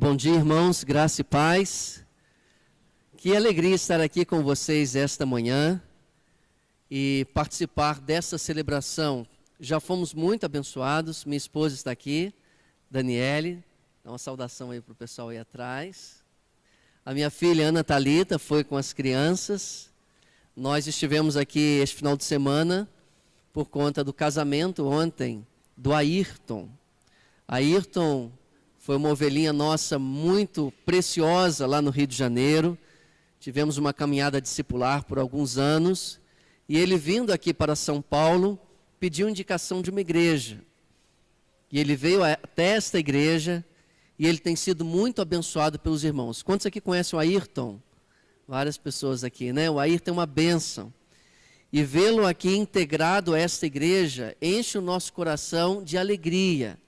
Bom dia, irmãos, graça e paz. Que alegria estar aqui com vocês esta manhã e participar dessa celebração. Já fomos muito abençoados. Minha esposa está aqui, Daniele. Dá uma saudação aí para o pessoal aí atrás. A minha filha Ana Talita foi com as crianças. Nós estivemos aqui este final de semana por conta do casamento ontem do Ayrton. Ayrton foi uma ovelhinha nossa muito preciosa lá no Rio de Janeiro. Tivemos uma caminhada discipular por alguns anos. E ele vindo aqui para São Paulo, pediu indicação de uma igreja. E ele veio até esta igreja e ele tem sido muito abençoado pelos irmãos. Quantos aqui conhecem o Ayrton? Várias pessoas aqui, né? O Ayrton é uma bênção. E vê-lo aqui integrado a esta igreja enche o nosso coração de alegria.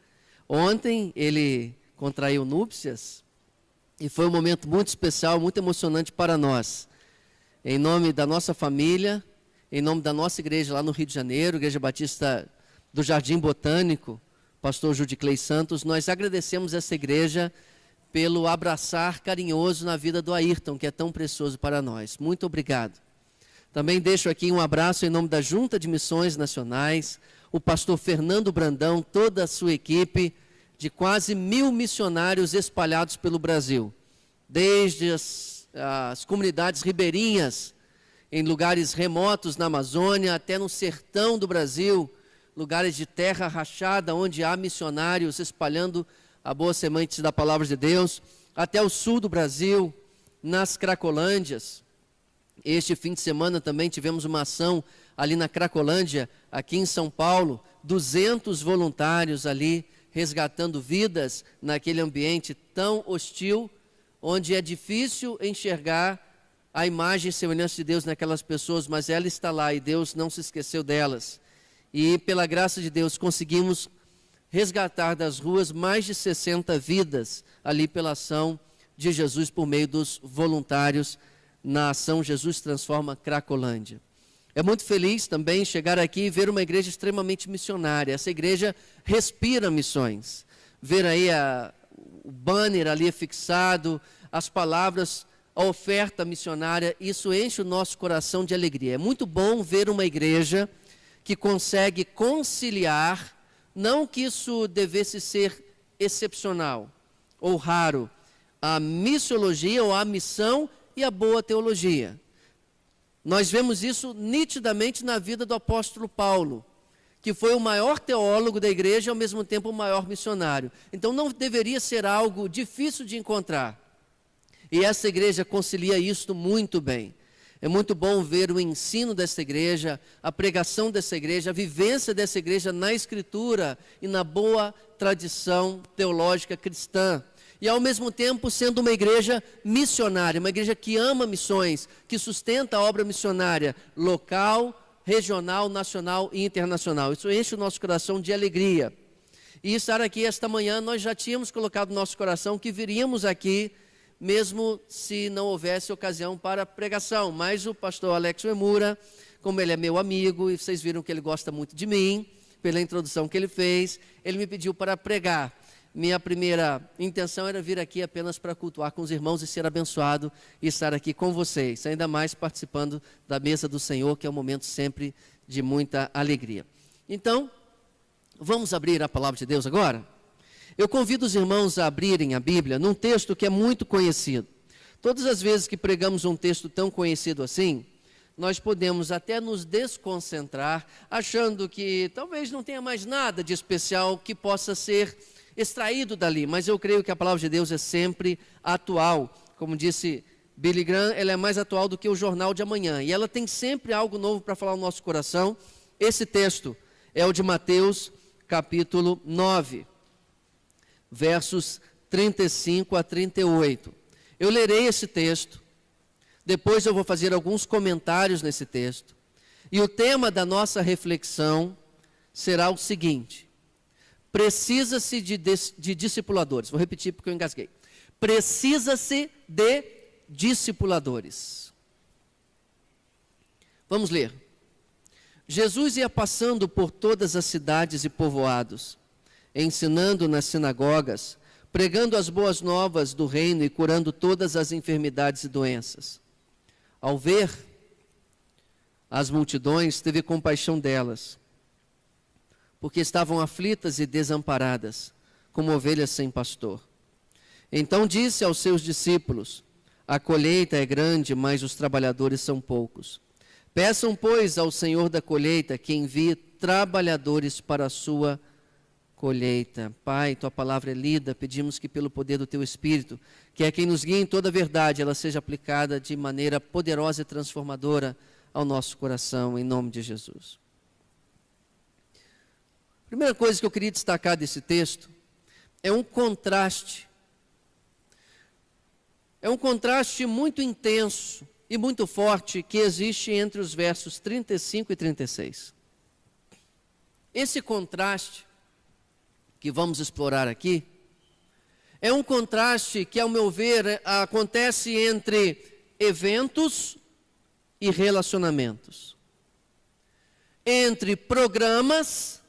Ontem ele contraiu núpcias e foi um momento muito especial, muito emocionante para nós. Em nome da nossa família, em nome da nossa igreja lá no Rio de Janeiro, Igreja Batista do Jardim Botânico, pastor Judiclei Santos, nós agradecemos essa igreja pelo abraçar carinhoso na vida do Ayrton, que é tão precioso para nós. Muito obrigado. Também deixo aqui um abraço em nome da Junta de Missões Nacionais, o pastor Fernando Brandão, toda a sua equipe, de quase mil missionários espalhados pelo Brasil, desde as, as comunidades ribeirinhas, em lugares remotos na Amazônia, até no sertão do Brasil, lugares de terra rachada, onde há missionários espalhando a boa semente da palavra de Deus, até o sul do Brasil, nas Cracolândias. Este fim de semana também tivemos uma ação ali na Cracolândia, aqui em São Paulo, 200 voluntários ali resgatando vidas naquele ambiente tão hostil, onde é difícil enxergar a imagem e semelhança de Deus naquelas pessoas, mas ela está lá e Deus não se esqueceu delas. E pela graça de Deus conseguimos resgatar das ruas mais de 60 vidas ali pela ação de Jesus por meio dos voluntários na ação Jesus Transforma Cracolândia. É muito feliz também chegar aqui e ver uma igreja extremamente missionária. Essa igreja respira missões. Ver aí a, o banner ali fixado, as palavras, a oferta missionária, isso enche o nosso coração de alegria. É muito bom ver uma igreja que consegue conciliar, não que isso devesse ser excepcional ou raro, a missiologia ou a missão e a boa teologia. Nós vemos isso nitidamente na vida do apóstolo Paulo, que foi o maior teólogo da igreja e ao mesmo tempo o maior missionário. Então não deveria ser algo difícil de encontrar. E essa igreja concilia isso muito bem. É muito bom ver o ensino dessa igreja, a pregação dessa igreja, a vivência dessa igreja na escritura e na boa tradição teológica cristã e ao mesmo tempo sendo uma igreja missionária, uma igreja que ama missões, que sustenta a obra missionária local, regional, nacional e internacional. Isso enche o nosso coração de alegria. E estar aqui esta manhã, nós já tínhamos colocado no nosso coração que viríamos aqui, mesmo se não houvesse ocasião para pregação. Mas o pastor Alex Emura, como ele é meu amigo, e vocês viram que ele gosta muito de mim, pela introdução que ele fez, ele me pediu para pregar minha primeira intenção era vir aqui apenas para cultuar com os irmãos e ser abençoado e estar aqui com vocês, ainda mais participando da mesa do Senhor, que é um momento sempre de muita alegria. Então, vamos abrir a palavra de Deus agora? Eu convido os irmãos a abrirem a Bíblia num texto que é muito conhecido. Todas as vezes que pregamos um texto tão conhecido assim, nós podemos até nos desconcentrar, achando que talvez não tenha mais nada de especial que possa ser extraído dali, mas eu creio que a palavra de Deus é sempre atual. Como disse Billy Graham, ela é mais atual do que o jornal de amanhã. E ela tem sempre algo novo para falar no nosso coração. Esse texto é o de Mateus, capítulo 9, versos 35 a 38. Eu lerei esse texto, depois eu vou fazer alguns comentários nesse texto. E o tema da nossa reflexão será o seguinte: Precisa-se de, de discipuladores. Vou repetir porque eu engasguei. Precisa-se de discipuladores. Vamos ler. Jesus ia passando por todas as cidades e povoados, ensinando nas sinagogas, pregando as boas novas do reino e curando todas as enfermidades e doenças. Ao ver as multidões, teve compaixão delas, porque estavam aflitas e desamparadas, como ovelhas sem pastor. Então disse aos seus discípulos: A colheita é grande, mas os trabalhadores são poucos. Peçam, pois, ao Senhor da colheita que envie trabalhadores para a sua colheita. Pai, tua palavra é lida, pedimos que pelo poder do teu Espírito, que é quem nos guia em toda a verdade, ela seja aplicada de maneira poderosa e transformadora ao nosso coração, em nome de Jesus. Primeira coisa que eu queria destacar desse texto é um contraste. É um contraste muito intenso e muito forte que existe entre os versos 35 e 36. Esse contraste que vamos explorar aqui, é um contraste que, ao meu ver, acontece entre eventos e relacionamentos, entre programas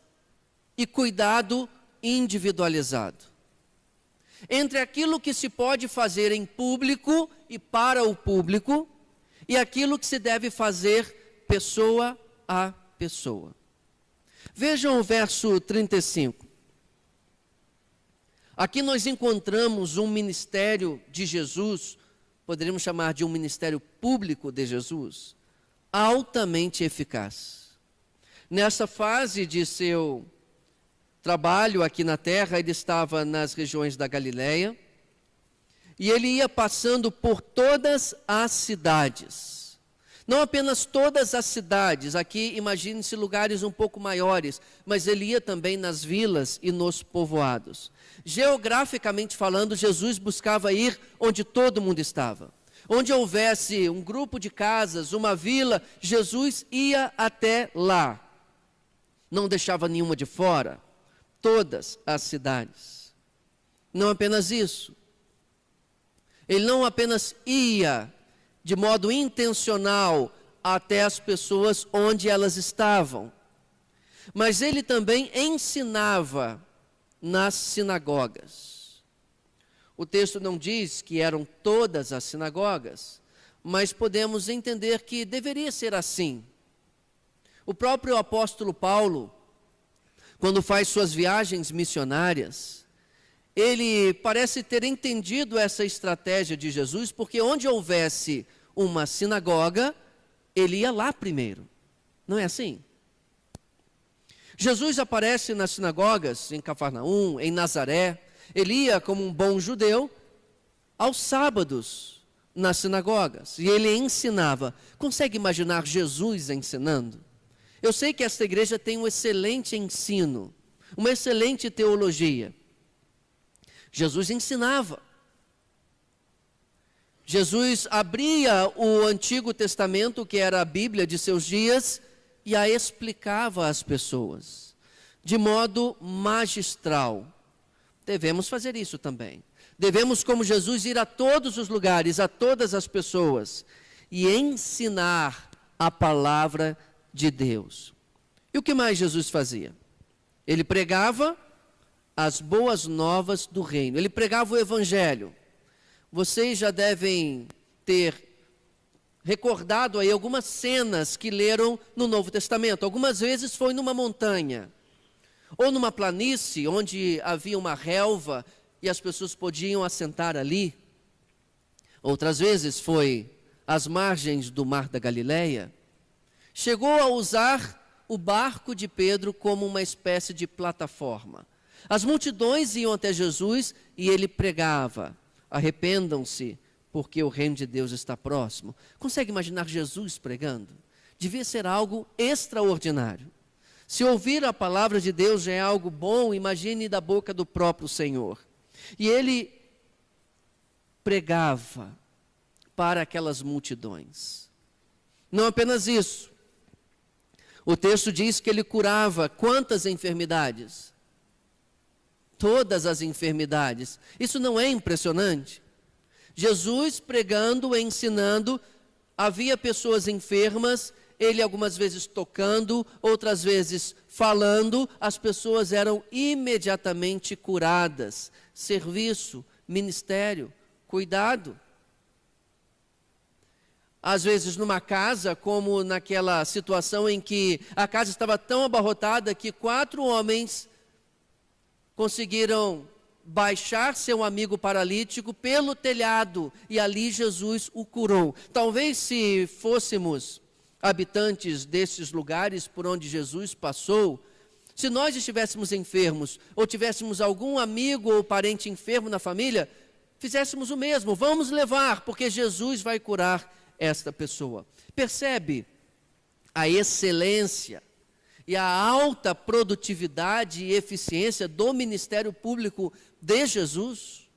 e cuidado individualizado, entre aquilo que se pode fazer em público e para o público e aquilo que se deve fazer pessoa a pessoa. Vejam o verso 35. Aqui nós encontramos um ministério de Jesus, poderíamos chamar de um ministério público de Jesus, altamente eficaz. Nessa fase de seu trabalho aqui na terra, ele estava nas regiões da Galileia, e ele ia passando por todas as cidades não apenas todas as cidades, aqui imagine-se lugares um pouco maiores, mas ele ia também nas vilas e nos povoados. Geograficamente falando, Jesus buscava ir onde todo mundo estava. Onde houvesse um grupo de casas, uma vila, Jesus ia até lá. Não deixava nenhuma de fora, todas as cidades. Não apenas isso. Ele não apenas ia de modo intencional até as pessoas onde elas estavam. Mas ele também ensinava nas sinagogas. O texto não diz que eram todas as sinagogas, mas podemos entender que deveria ser assim. O próprio apóstolo Paulo, quando faz suas viagens missionárias, ele parece ter entendido essa estratégia de Jesus, porque onde houvesse uma sinagoga, ele ia lá primeiro. Não é assim? Jesus aparece nas sinagogas, em Cafarnaum, em Nazaré. Ele ia, como um bom judeu, aos sábados nas sinagogas. E ele ensinava. Consegue imaginar Jesus ensinando? Eu sei que esta igreja tem um excelente ensino, uma excelente teologia. Jesus ensinava. Jesus abria o Antigo Testamento, que era a Bíblia de seus dias, e a explicava às pessoas, de modo magistral. Devemos fazer isso também. Devemos, como Jesus, ir a todos os lugares, a todas as pessoas, e ensinar a palavra de Deus. E o que mais Jesus fazia? Ele pregava as boas novas do reino. Ele pregava o evangelho. Vocês já devem ter recordado aí algumas cenas que leram no Novo Testamento. Algumas vezes foi numa montanha ou numa planície onde havia uma relva e as pessoas podiam assentar ali. Outras vezes foi às margens do mar da Galileia. Chegou a usar o barco de Pedro como uma espécie de plataforma. As multidões iam até Jesus e ele pregava: arrependam-se, porque o reino de Deus está próximo. Consegue imaginar Jesus pregando? Devia ser algo extraordinário. Se ouvir a palavra de Deus já é algo bom, imagine da boca do próprio Senhor. E ele pregava para aquelas multidões. Não apenas isso. O texto diz que ele curava quantas enfermidades? todas as enfermidades. Isso não é impressionante? Jesus pregando, ensinando, havia pessoas enfermas, ele algumas vezes tocando, outras vezes falando, as pessoas eram imediatamente curadas. Serviço, ministério, cuidado. Às vezes, numa casa, como naquela situação em que a casa estava tão abarrotada que quatro homens conseguiram baixar seu amigo paralítico pelo telhado e ali Jesus o curou. Talvez se fôssemos habitantes desses lugares por onde Jesus passou, se nós estivéssemos enfermos ou tivéssemos algum amigo ou parente enfermo na família, fizéssemos o mesmo. Vamos levar, porque Jesus vai curar esta pessoa. Percebe a excelência e a alta produtividade e eficiência do ministério público de Jesus?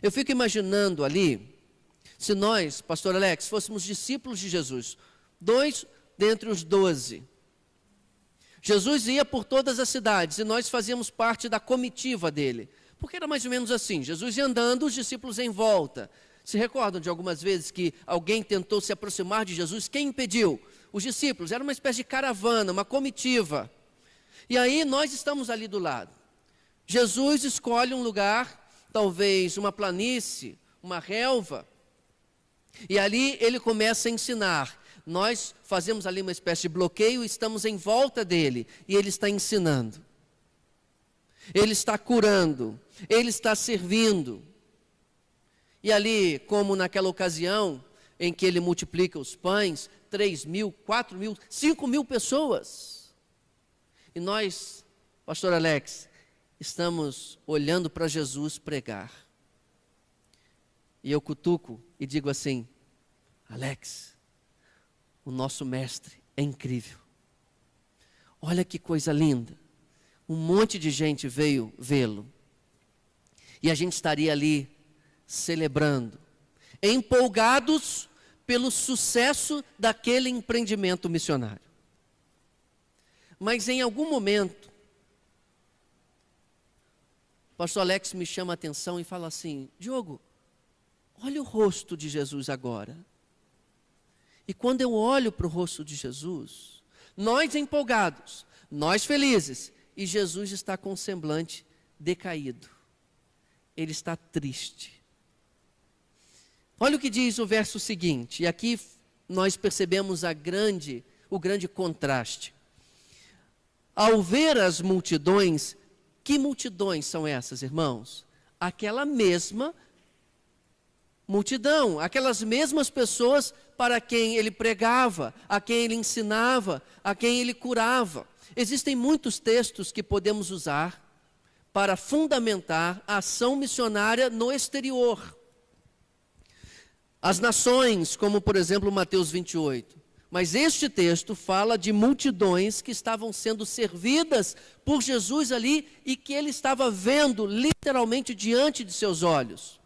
Eu fico imaginando ali, se nós, pastor Alex, fôssemos discípulos de Jesus, dois dentre os doze, Jesus ia por todas as cidades e nós fazíamos parte da comitiva dele. Porque era mais ou menos assim: Jesus ia andando, os discípulos em volta. Se recordam de algumas vezes que alguém tentou se aproximar de Jesus? Quem impediu? Os discípulos. Era uma espécie de caravana, uma comitiva. E aí nós estamos ali do lado. Jesus escolhe um lugar, talvez uma planície, uma relva, e ali ele começa a ensinar. Nós fazemos ali uma espécie de bloqueio, estamos em volta dele e ele está ensinando. Ele está curando, ele está servindo. E ali, como naquela ocasião em que ele multiplica os pães, 3 mil, 4 mil, 5 mil pessoas. E nós, pastor Alex, estamos olhando para Jesus pregar. E eu cutuco e digo assim: Alex, o nosso mestre é incrível. Olha que coisa linda. Um monte de gente veio vê-lo. E a gente estaria ali celebrando, empolgados pelo sucesso daquele empreendimento missionário. Mas em algum momento, o pastor Alex me chama a atenção e fala assim: Diogo, olha o rosto de Jesus agora. E quando eu olho para o rosto de Jesus, nós empolgados, nós felizes, e Jesus está com um semblante decaído. Ele está triste. Olha o que diz o verso seguinte, e aqui nós percebemos a grande, o grande contraste. Ao ver as multidões, que multidões são essas, irmãos? Aquela mesma multidão, aquelas mesmas pessoas para quem ele pregava, a quem ele ensinava, a quem ele curava. Existem muitos textos que podemos usar para fundamentar a ação missionária no exterior. As nações, como por exemplo Mateus 28. Mas este texto fala de multidões que estavam sendo servidas por Jesus ali e que ele estava vendo literalmente diante de seus olhos.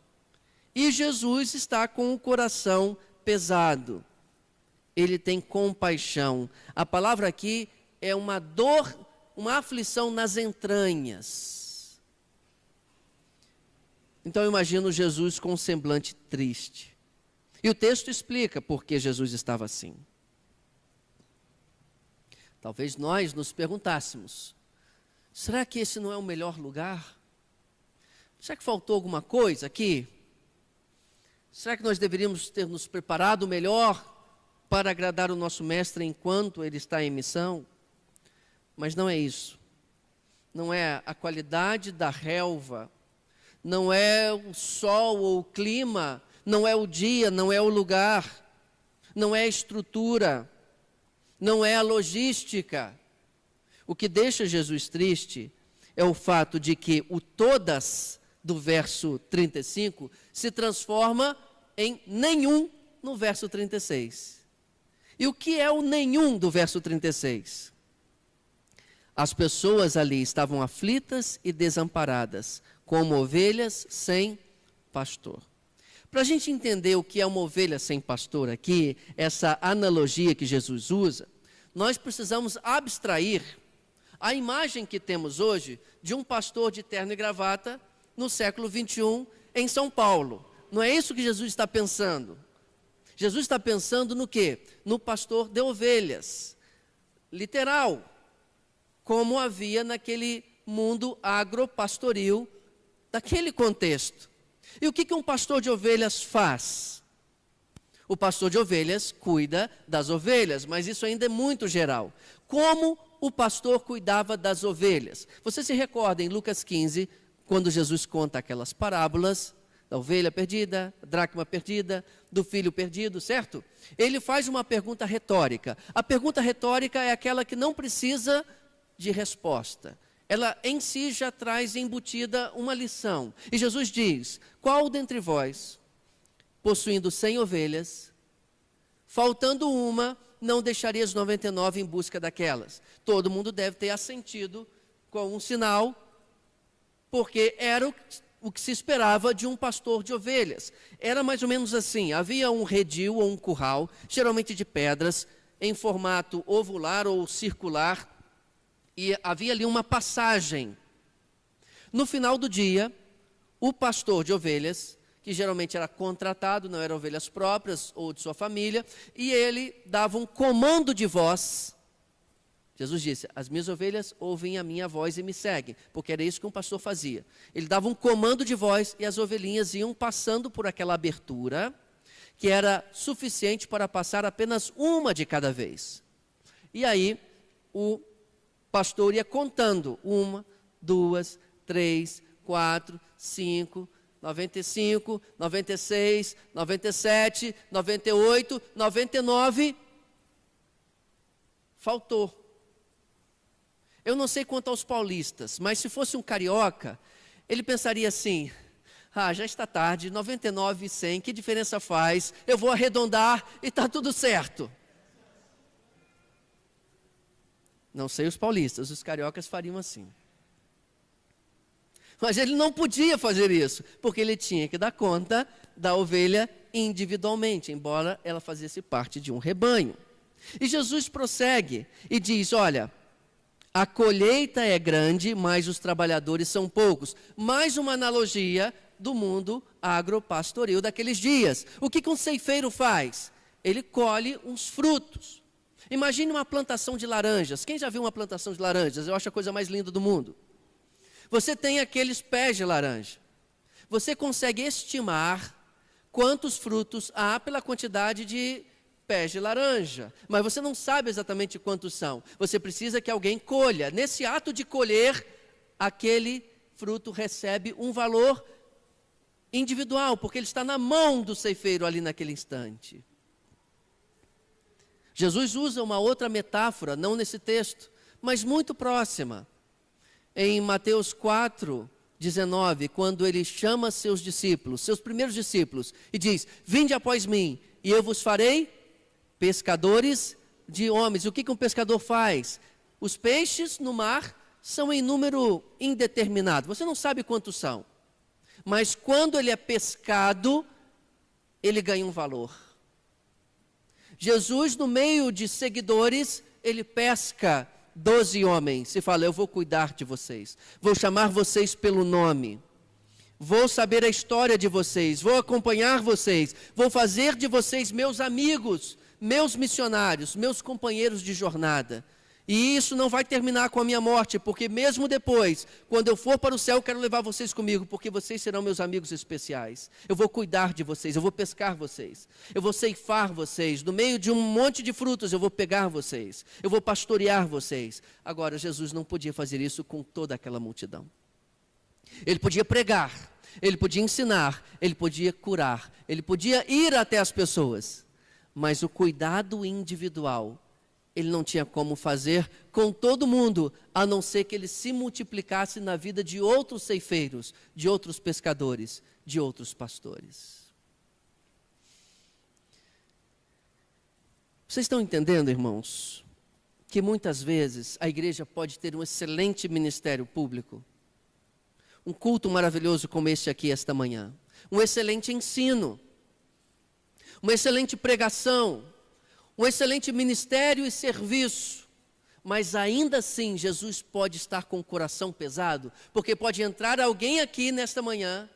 E Jesus está com o coração pesado. Ele tem compaixão. A palavra aqui é uma dor, uma aflição nas entranhas. Então eu imagino Jesus com um semblante triste. E o texto explica por que Jesus estava assim. Talvez nós nos perguntássemos: será que esse não é o melhor lugar? Será que faltou alguma coisa aqui? Será que nós deveríamos ter nos preparado melhor para agradar o nosso mestre enquanto ele está em missão? Mas não é isso. Não é a qualidade da relva, não é o sol ou o clima não é o dia, não é o lugar, não é a estrutura, não é a logística. O que deixa Jesus triste é o fato de que o todas do verso 35 se transforma em nenhum no verso 36. E o que é o nenhum do verso 36? As pessoas ali estavam aflitas e desamparadas, como ovelhas sem pastor. Para a gente entender o que é uma ovelha sem pastor aqui, essa analogia que Jesus usa, nós precisamos abstrair a imagem que temos hoje de um pastor de terno e gravata no século 21 em São Paulo. Não é isso que Jesus está pensando. Jesus está pensando no quê? No pastor de ovelhas, literal, como havia naquele mundo agropastoril daquele contexto. E o que, que um pastor de ovelhas faz? O pastor de ovelhas cuida das ovelhas, mas isso ainda é muito geral. Como o pastor cuidava das ovelhas? Você se recorda em Lucas 15, quando Jesus conta aquelas parábolas da ovelha perdida, dracma perdida, do filho perdido, certo? Ele faz uma pergunta retórica. A pergunta retórica é aquela que não precisa de resposta. Ela em si já traz embutida uma lição. E Jesus diz: Qual dentre vós, possuindo cem ovelhas, faltando uma, não deixaria as 99 em busca daquelas? Todo mundo deve ter assentido com um sinal, porque era o o que se esperava de um pastor de ovelhas. Era mais ou menos assim: havia um redil ou um curral, geralmente de pedras, em formato ovular ou circular, e havia ali uma passagem. No final do dia, o pastor de ovelhas, que geralmente era contratado, não eram ovelhas próprias ou de sua família, e ele dava um comando de voz Jesus disse: As minhas ovelhas ouvem a minha voz e me seguem, porque era isso que um pastor fazia. Ele dava um comando de voz e as ovelhinhas iam passando por aquela abertura, que era suficiente para passar apenas uma de cada vez. E aí o pastor ia contando: uma, duas, três, quatro, cinco, 95, 96, 97, 98, 99. Faltou. Eu não sei quanto aos paulistas, mas se fosse um carioca, ele pensaria assim: ah, já está tarde, 99 e 100, que diferença faz? Eu vou arredondar e está tudo certo. Não sei os paulistas, os cariocas fariam assim. Mas ele não podia fazer isso, porque ele tinha que dar conta da ovelha individualmente, embora ela fizesse parte de um rebanho. E Jesus prossegue e diz: Olha, a colheita é grande, mas os trabalhadores são poucos. Mais uma analogia do mundo agropastoril daqueles dias. O que, um ceifeiro faz? Ele colhe uns frutos. Imagine uma plantação de laranjas. Quem já viu uma plantação de laranjas? Eu acho a coisa mais linda do mundo. Você tem aqueles pés de laranja. Você consegue estimar quantos frutos há pela quantidade de pés de laranja, mas você não sabe exatamente quantos são. Você precisa que alguém colha. Nesse ato de colher, aquele fruto recebe um valor individual, porque ele está na mão do ceifeiro ali naquele instante. Jesus usa uma outra metáfora, não nesse texto, mas muito próxima. Em Mateus 4, 19, quando ele chama seus discípulos, seus primeiros discípulos, e diz: Vinde após mim, e eu vos farei pescadores de homens. O que, que um pescador faz? Os peixes no mar são em número indeterminado. Você não sabe quantos são. Mas quando ele é pescado, ele ganha um valor. Jesus, no meio de seguidores, ele pesca doze homens e fala: Eu vou cuidar de vocês, vou chamar vocês pelo nome, vou saber a história de vocês, vou acompanhar vocês, vou fazer de vocês meus amigos, meus missionários, meus companheiros de jornada. E isso não vai terminar com a minha morte, porque mesmo depois, quando eu for para o céu, eu quero levar vocês comigo, porque vocês serão meus amigos especiais. Eu vou cuidar de vocês, eu vou pescar vocês, eu vou ceifar vocês. No meio de um monte de frutos, eu vou pegar vocês, eu vou pastorear vocês. Agora, Jesus não podia fazer isso com toda aquela multidão. Ele podia pregar, ele podia ensinar, ele podia curar, ele podia ir até as pessoas mas o cuidado individual ele não tinha como fazer com todo mundo, a não ser que ele se multiplicasse na vida de outros ceifeiros, de outros pescadores, de outros pastores. Vocês estão entendendo, irmãos, que muitas vezes a igreja pode ter um excelente ministério público, um culto maravilhoso como este aqui esta manhã, um excelente ensino uma excelente pregação, um excelente ministério e serviço. Mas ainda assim, Jesus pode estar com o coração pesado, porque pode entrar alguém aqui nesta manhã,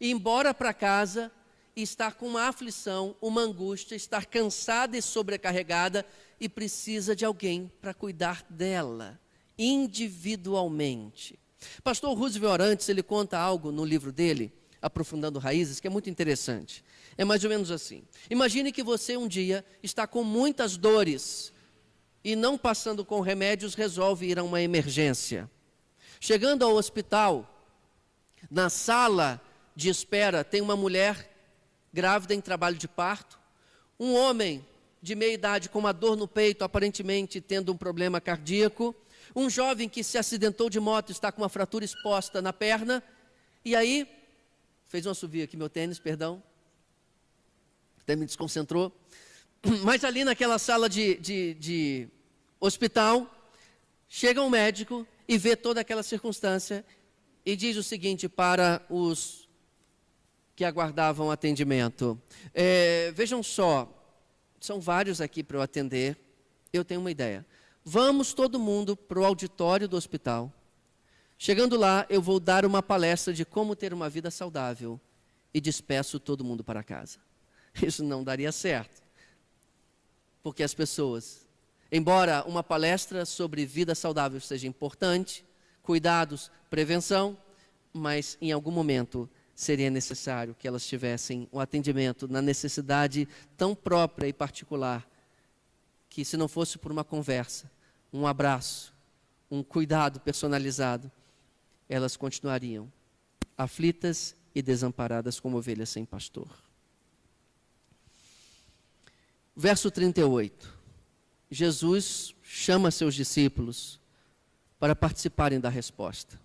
ir embora para casa e estar com uma aflição, uma angústia, estar cansada e sobrecarregada e precisa de alguém para cuidar dela individualmente. Pastor Roosevelt Orantes, ele conta algo no livro dele, Aprofundando Raízes, que é muito interessante. É mais ou menos assim. Imagine que você um dia está com muitas dores e não passando com remédios resolve ir a uma emergência. Chegando ao hospital, na sala de espera tem uma mulher grávida em trabalho de parto, um homem de meia idade com uma dor no peito, aparentemente tendo um problema cardíaco, um jovem que se acidentou de moto está com uma fratura exposta na perna, e aí, fez um assovio aqui, meu tênis, perdão, até me desconcentrou. Mas ali naquela sala de, de, de hospital, chega um médico e vê toda aquela circunstância e diz o seguinte para os que aguardavam atendimento: é, Vejam só, são vários aqui para eu atender, eu tenho uma ideia. Vamos todo mundo para o auditório do hospital. Chegando lá, eu vou dar uma palestra de como ter uma vida saudável e despeço todo mundo para casa. Isso não daria certo. Porque as pessoas, embora uma palestra sobre vida saudável seja importante, cuidados, prevenção, mas em algum momento seria necessário que elas tivessem um atendimento na necessidade tão própria e particular, que se não fosse por uma conversa, um abraço, um cuidado personalizado, elas continuariam aflitas e desamparadas como ovelhas sem pastor. Verso 38. Jesus chama seus discípulos para participarem da resposta.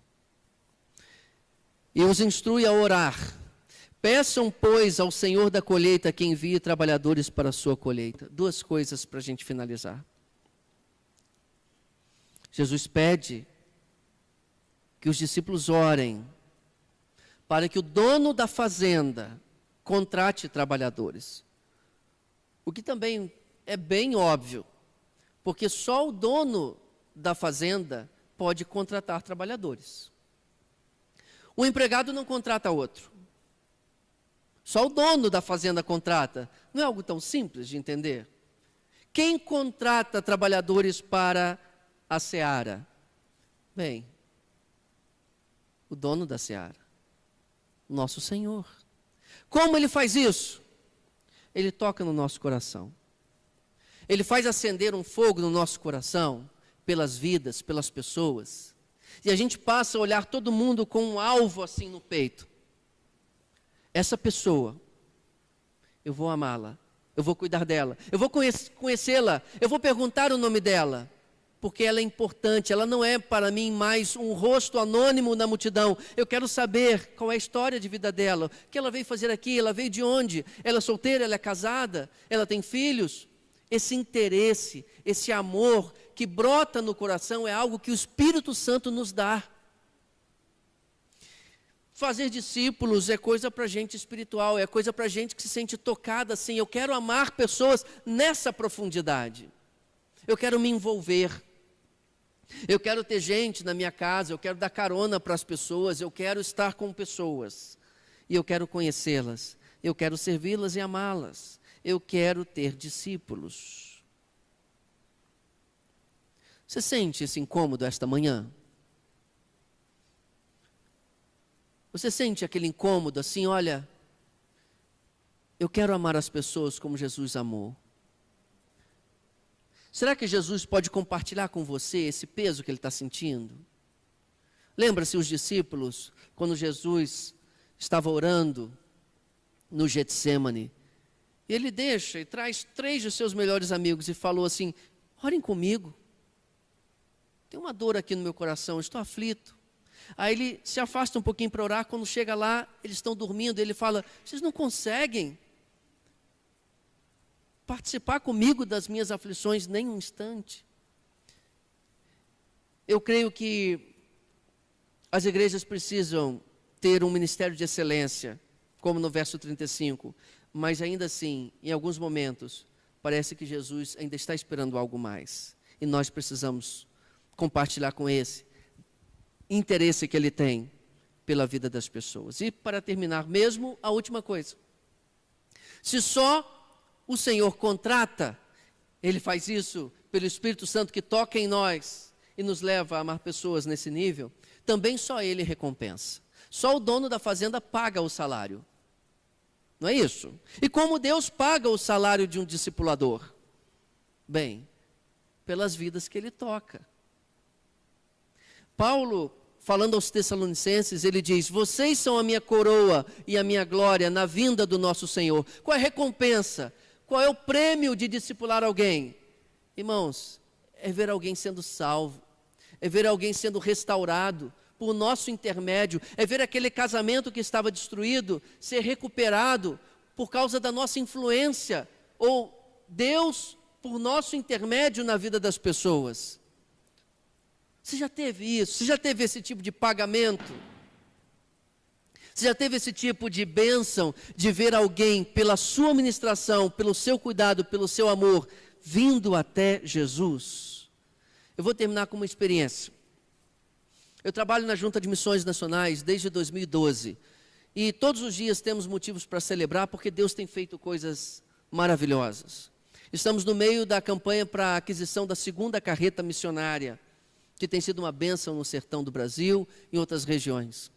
E os instrui a orar. Peçam, pois, ao Senhor da colheita que envie trabalhadores para a sua colheita. Duas coisas para a gente finalizar. Jesus pede que os discípulos orem para que o dono da fazenda contrate trabalhadores. O que também é bem óbvio, porque só o dono da fazenda pode contratar trabalhadores. O empregado não contrata outro. Só o dono da fazenda contrata. Não é algo tão simples de entender. Quem contrata trabalhadores para a seara? Bem, o dono da seara, nosso Senhor. Como ele faz isso? Ele toca no nosso coração. Ele faz acender um fogo no nosso coração, pelas vidas, pelas pessoas. E a gente passa a olhar todo mundo com um alvo assim no peito. Essa pessoa, eu vou amá-la, eu vou cuidar dela, eu vou conhecê-la, eu vou perguntar o nome dela porque ela é importante, ela não é para mim mais um rosto anônimo na multidão. Eu quero saber qual é a história de vida dela, o que ela veio fazer aqui, ela veio de onde, ela é solteira, ela é casada, ela tem filhos. Esse interesse, esse amor que brota no coração é algo que o Espírito Santo nos dá. Fazer discípulos é coisa para gente espiritual, é coisa para gente que se sente tocada assim. Eu quero amar pessoas nessa profundidade. Eu quero me envolver. Eu quero ter gente na minha casa, eu quero dar carona para as pessoas, eu quero estar com pessoas. E eu quero conhecê-las, eu quero servi-las e amá-las. Eu quero ter discípulos. Você sente esse incômodo esta manhã? Você sente aquele incômodo assim, olha, eu quero amar as pessoas como Jesus amou. Será que Jesus pode compartilhar com você esse peso que ele está sentindo? Lembra-se os discípulos, quando Jesus estava orando no Getsemane, ele deixa e traz três dos seus melhores amigos e falou assim: orem comigo. Tem uma dor aqui no meu coração, estou aflito. Aí ele se afasta um pouquinho para orar, quando chega lá, eles estão dormindo, ele fala: vocês não conseguem participar comigo das minhas aflições nem um instante. Eu creio que as igrejas precisam ter um ministério de excelência, como no verso 35, mas ainda assim, em alguns momentos, parece que Jesus ainda está esperando algo mais. E nós precisamos compartilhar com esse interesse que ele tem pela vida das pessoas. E para terminar, mesmo a última coisa. Se só o Senhor contrata, Ele faz isso pelo Espírito Santo que toca em nós e nos leva a amar pessoas nesse nível, também só Ele recompensa. Só o dono da fazenda paga o salário. Não é isso? E como Deus paga o salário de um discipulador? Bem, pelas vidas que ele toca. Paulo, falando aos Tessalonicenses, ele diz: Vocês são a minha coroa e a minha glória na vinda do nosso Senhor. Qual é a recompensa? Qual é o prêmio de discipular alguém? Irmãos, é ver alguém sendo salvo, é ver alguém sendo restaurado, por nosso intermédio, é ver aquele casamento que estava destruído ser recuperado por causa da nossa influência, ou Deus por nosso intermédio na vida das pessoas. Você já teve isso? Você já teve esse tipo de pagamento? Você já teve esse tipo de bênção de ver alguém, pela sua ministração, pelo seu cuidado, pelo seu amor, vindo até Jesus? Eu vou terminar com uma experiência. Eu trabalho na Junta de Missões Nacionais desde 2012. E todos os dias temos motivos para celebrar porque Deus tem feito coisas maravilhosas. Estamos no meio da campanha para a aquisição da segunda carreta missionária, que tem sido uma bênção no sertão do Brasil e em outras regiões.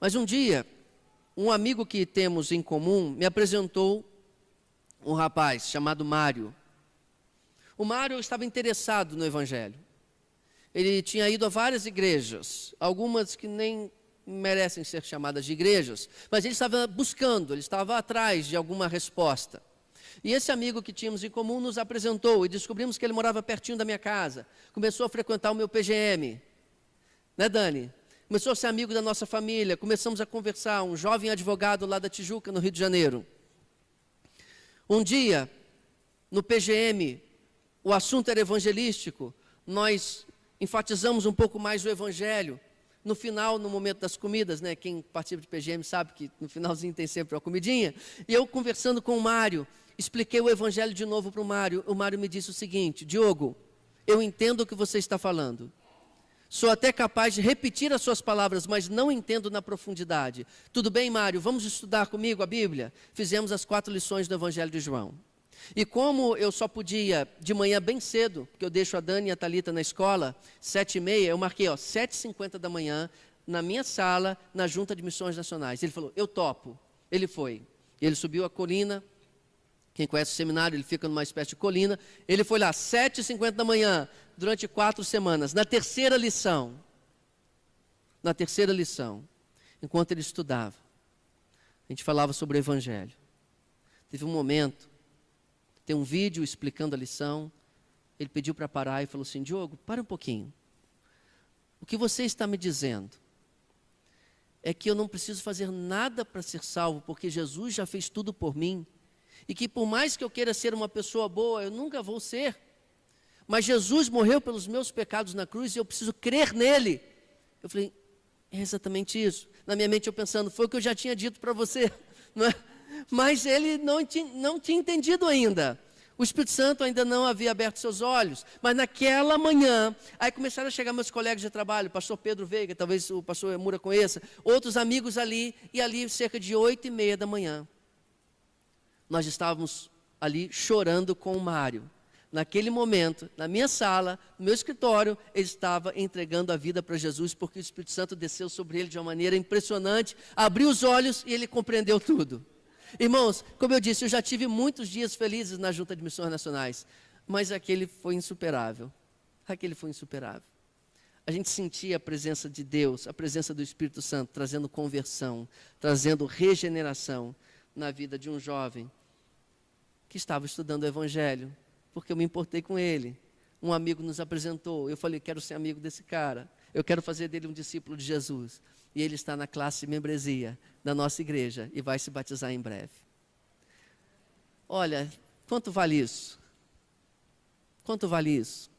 Mas um dia, um amigo que temos em comum me apresentou um rapaz chamado Mário. O Mário estava interessado no Evangelho ele tinha ido a várias igrejas, algumas que nem merecem ser chamadas de igrejas, mas ele estava buscando, ele estava atrás de alguma resposta. E esse amigo que tínhamos em comum nos apresentou e descobrimos que ele morava pertinho da minha casa. Começou a frequentar o meu PGM. Né, Dani? Começou a ser amigo da nossa família. Começamos a conversar. Um jovem advogado lá da Tijuca, no Rio de Janeiro. Um dia, no PGM, o assunto era evangelístico. Nós enfatizamos um pouco mais o Evangelho. No final, no momento das comidas, né? Quem participa de PGM sabe que no finalzinho tem sempre uma comidinha. E eu conversando com o Mário, expliquei o Evangelho de novo para o Mário. O Mário me disse o seguinte: Diogo, eu entendo o que você está falando. Sou até capaz de repetir as suas palavras, mas não entendo na profundidade. Tudo bem, Mário? Vamos estudar comigo a Bíblia? Fizemos as quatro lições do Evangelho de João. E como eu só podia de manhã bem cedo, porque eu deixo a Dani e a Talita na escola, sete e meia, eu marquei, ó, sete e cinquenta da manhã, na minha sala, na Junta de Missões Nacionais. Ele falou, eu topo. Ele foi. Ele subiu a colina, quem conhece o seminário, ele fica numa espécie de colina. Ele foi lá, sete e cinquenta da manhã, durante quatro semanas, na terceira lição. Na terceira lição, enquanto ele estudava, a gente falava sobre o Evangelho. Teve um momento tem um vídeo explicando a lição. Ele pediu para parar e falou assim: Diogo, para um pouquinho. O que você está me dizendo é que eu não preciso fazer nada para ser salvo, porque Jesus já fez tudo por mim. E que por mais que eu queira ser uma pessoa boa, eu nunca vou ser. Mas Jesus morreu pelos meus pecados na cruz e eu preciso crer nele. Eu falei, é exatamente isso. Na minha mente eu pensando, foi o que eu já tinha dito para você. É? mas ele não tinha, não tinha entendido ainda. O Espírito Santo ainda não havia aberto seus olhos. Mas naquela manhã, aí começaram a chegar meus colegas de trabalho, pastor Pedro Veiga, talvez o pastor Mura conheça, outros amigos ali, e ali cerca de oito e meia da manhã. Nós estávamos ali chorando com o Mário. Naquele momento, na minha sala, no meu escritório, ele estava entregando a vida para Jesus, porque o Espírito Santo desceu sobre ele de uma maneira impressionante, abriu os olhos e ele compreendeu tudo. Irmãos, como eu disse, eu já tive muitos dias felizes na Junta de Missões Nacionais, mas aquele foi insuperável. Aquele foi insuperável. A gente sentia a presença de Deus, a presença do Espírito Santo, trazendo conversão, trazendo regeneração na vida de um jovem que estava estudando o Evangelho, porque eu me importei com ele. Um amigo nos apresentou, eu falei, quero ser amigo desse cara, eu quero fazer dele um discípulo de Jesus e ele está na classe de membresia da nossa igreja e vai se batizar em breve. Olha, quanto vale isso? Quanto vale isso?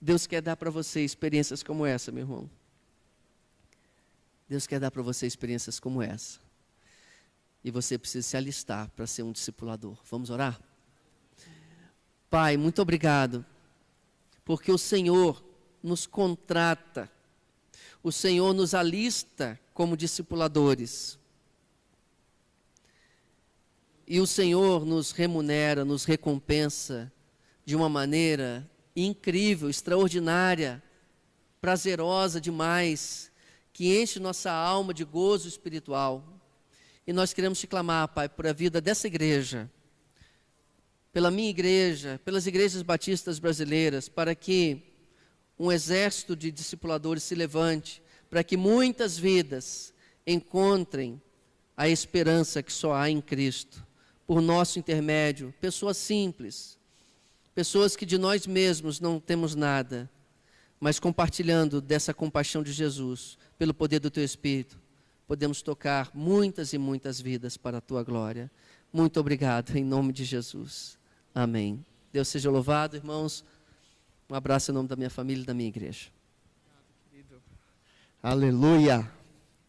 Deus quer dar para você experiências como essa, meu irmão. Deus quer dar para você experiências como essa. E você precisa se alistar para ser um discipulador. Vamos orar? Pai, muito obrigado, porque o Senhor nos contrata o Senhor nos alista como discipuladores. e o Senhor nos remunera, nos recompensa de uma maneira incrível, extraordinária, prazerosa demais, que enche nossa alma de gozo espiritual. E nós queremos te clamar, Pai, por a vida dessa igreja, pela minha igreja, pelas igrejas batistas brasileiras, para que um exército de discipuladores se levante, para que muitas vidas encontrem a esperança que só há em Cristo por nosso intermédio, pessoas simples, pessoas que de nós mesmos não temos nada, mas compartilhando dessa compaixão de Jesus, pelo poder do Teu Espírito, podemos tocar muitas e muitas vidas para a Tua glória. Muito obrigado, em nome de Jesus. Amém. Deus seja louvado, irmãos. Um abraço em nome da minha família e da minha igreja. Aleluia.